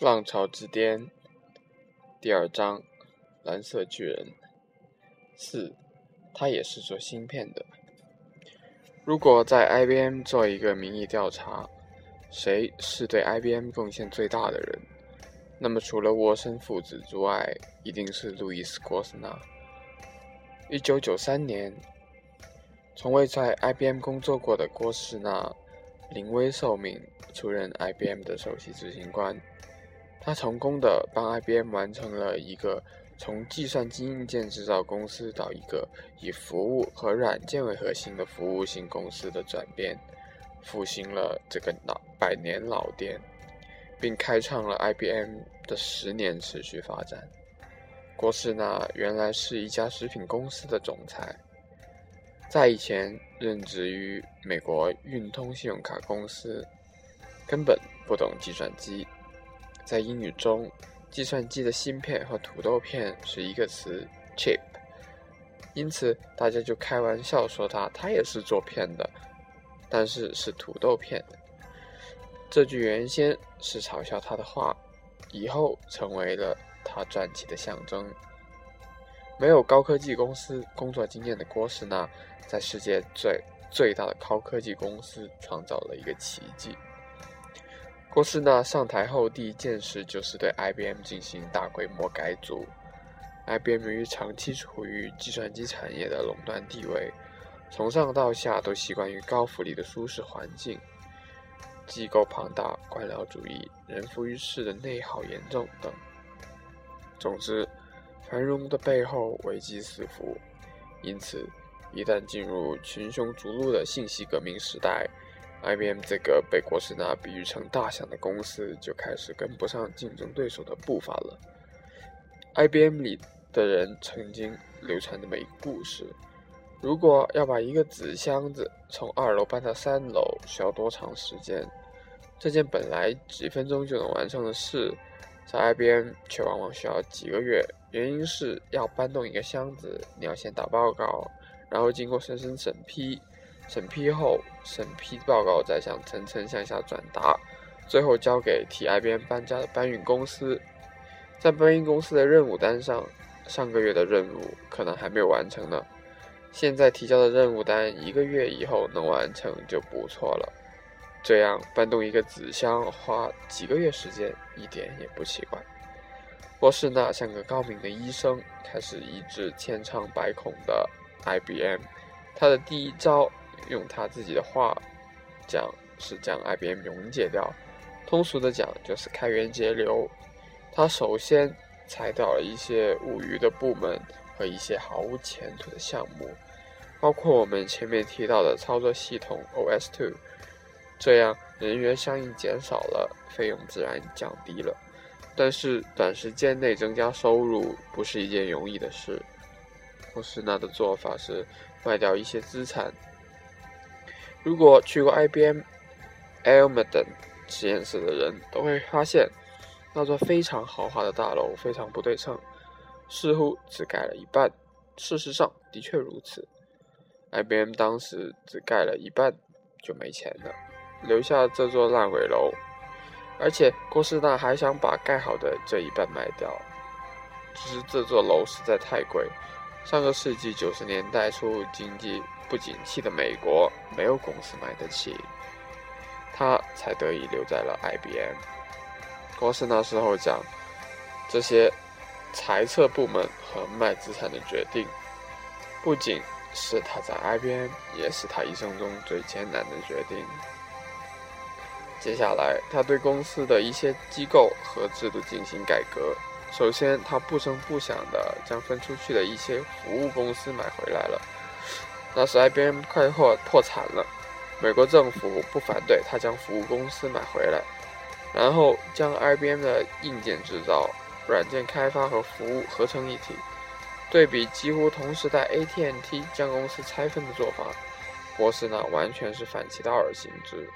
浪潮之巅，第二章，蓝色巨人。四，他也是做芯片的。如果在 IBM 做一个民意调查，谁是对 IBM 贡献最大的人？那么除了沃森父子之外，一定是路易斯·郭斯纳。一九九三年，从未在 IBM 工作过的郭士纳临危受命，出任 IBM 的首席执行官。他成功的帮 IBM 完成了一个从计算机硬件制造公司到一个以服务和软件为核心的服务型公司的转变，复兴了这个老百年老店，并开创了 IBM 的十年持续发展。郭士纳原来是一家食品公司的总裁，在以前任职于美国运通信用卡公司，根本不懂计算机。在英语中，计算机的芯片和土豆片是一个词，chip。因此，大家就开玩笑说他，他也是做片的，但是是土豆片。这句原先是嘲笑他的话，以后成为了他传奇的象征。没有高科技公司工作经验的郭士纳，在世界最最大的高科技公司创造了一个奇迹。郭士纳上台后第一件事就是对 IBM 进行大规模改组。IBM 于长期处于计算机产业的垄断地位，从上到下都习惯于高福利的舒适环境。机构庞大、官僚主义、人浮于事的内耗严重等。总之，繁荣的背后危机四伏。因此，一旦进入群雄逐鹿的信息革命时代，IBM 这个被郭士纳比喻成大象的公司就开始跟不上竞争对手的步伐了。IBM 里的人曾经流传这么一个故事：如果要把一个纸箱子从二楼搬到三楼，需要多长时间？这件本来几分钟就能完成的事，在 IBM 却往往需要几个月。原因是要搬动一个箱子，你要先打报告，然后经过深深审批。审批后，审批报告再向层层向下转达，最后交给替 IBM 搬家的搬运公司。在搬运公司的任务单上，上个月的任务可能还没有完成呢。现在提交的任务单，一个月以后能完成就不错了。这样搬动一个纸箱花几个月时间，一点也不奇怪。波士纳像个高明的医生，开始医治千疮百孔的 IBM。他的第一招。用他自己的话讲，是将 IBM 溶解掉。通俗的讲，就是开源节流。他首先裁掉了一些无余的部门和一些毫无前途的项目，包括我们前面提到的操作系统 OS2。这样人员相应减少了，费用自然降低了。但是短时间内增加收入不是一件容易的事。波士纳的做法是卖掉一些资产。如果去过 IBM Almaden 实验室的人都会发现，那座非常豪华的大楼非常不对称，似乎只盖了一半。事实上，的确如此。IBM 当时只盖了一半就没钱了，留下这座烂尾楼。而且，郭士纳还想把盖好的这一半卖掉，只是这座楼实在太贵。上个世纪九十年代初，经济不景气的美国没有公司买得起，他才得以留在了 IBM。公司那时候讲，这些裁撤部门和卖资产的决定，不仅是他在 IBM，也是他一生中最艰难的决定。接下来，他对公司的一些机构和制度进行改革。首先，他不声不响地将分出去的一些服务公司买回来了。那时 IBM 快破破产了，美国政府不反对他将服务公司买回来，然后将 IBM 的硬件制造、软件开发和服务合成一体。对比几乎同时代 AT&T 将公司拆分的做法，博士呢完全是反其道而行之。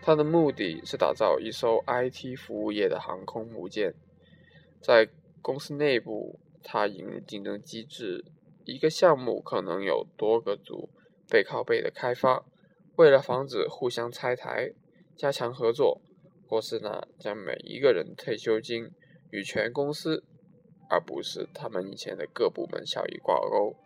他的目的是打造一艘 IT 服务业的航空母舰。在公司内部，他引入竞争机制，一个项目可能有多个组背靠背的开发。为了防止互相拆台，加强合作，郭士纳将每一个人退休金与全公司，而不是他们以前的各部门效益挂钩。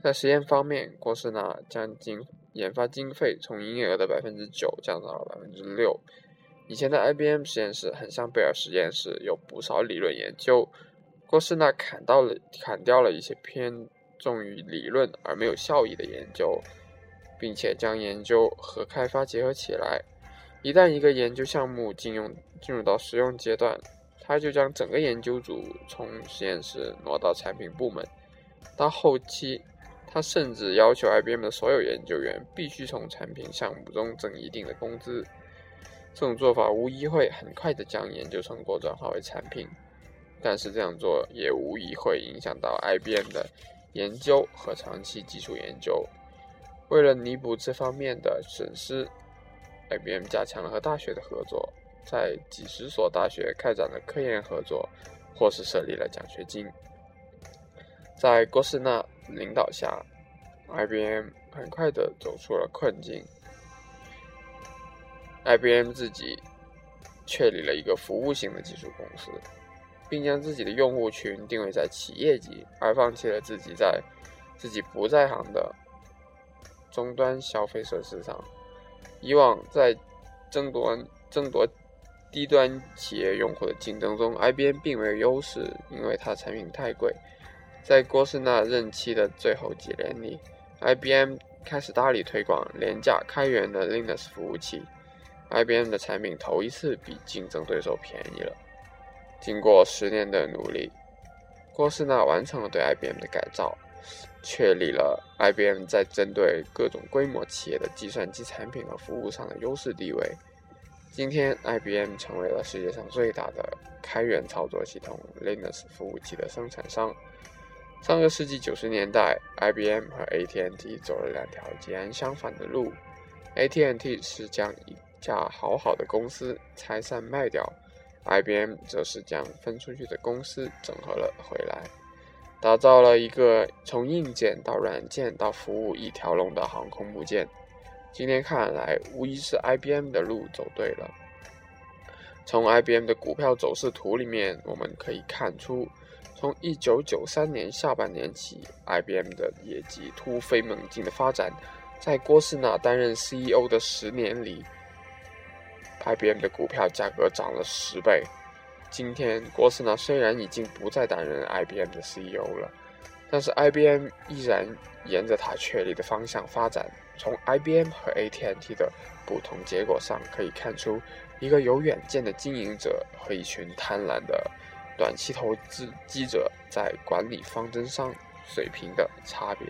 在实验方面，郭士纳将经研发经费从营业额的百分之九降到了百分之六。以前的 IBM 实验室很像贝尔实验室，有不少理论研究。郭士纳砍到了砍掉了一些偏重于理论而没有效益的研究，并且将研究和开发结合起来。一旦一个研究项目进入进入到实用阶段，他就将整个研究组从实验室挪到产品部门。到后期，他甚至要求 IBM 的所有研究员必须从产品项目中挣一定的工资。这种做法无疑会很快地将研究成果转化为产品。但是这样做也无疑会影响到 IBM 的研究和长期技术研究。为了弥补这方面的损失，IBM 加强了和大学的合作，在几十所大学开展了科研合作，或是设立了奖学金。在郭士纳领导下，IBM 很快地走出了困境。IBM 自己确立了一个服务型的技术公司。并将自己的用户群定位在企业级，而放弃了自己在自己不在行的终端消费设施上。以往在争夺争夺低端企业用户的竞争中，IBM 并没有优势，因为它产品太贵。在郭士纳任期的最后几年里，IBM 开始大力推广廉价开源的 Linux 服务器。IBM 的产品头一次比竞争对手便宜了。经过十年的努力，郭士纳完成了对 IBM 的改造，确立了 IBM 在针对各种规模企业的计算机产品和服务上的优势地位。今天，IBM 成为了世界上最大的开源操作系统 Linux 服务器的生产商。上个世纪九十年代，IBM 和 AT&T 走了两条截然相反的路。AT&T 是将一家好好的公司拆散卖掉。IBM 则是将分出去的公司整合了回来，打造了一个从硬件到软件到服务一条龙的航空母舰。今天看来，无疑是 IBM 的路走对了。从 IBM 的股票走势图里面，我们可以看出，从1993年下半年起，IBM 的业绩突飞猛进的发展，在郭士纳担任 CEO 的十年里。IBM 的股票价格涨了十倍。今天，郭士纳虽然已经不再担任 IBM 的 CEO 了，但是 IBM 依然沿着他确立的方向发展。从 IBM 和 AT&T 的不同结果上可以看出，一个有远见的经营者和一群贪婪的短期投资机者在管理方针上水平的差别。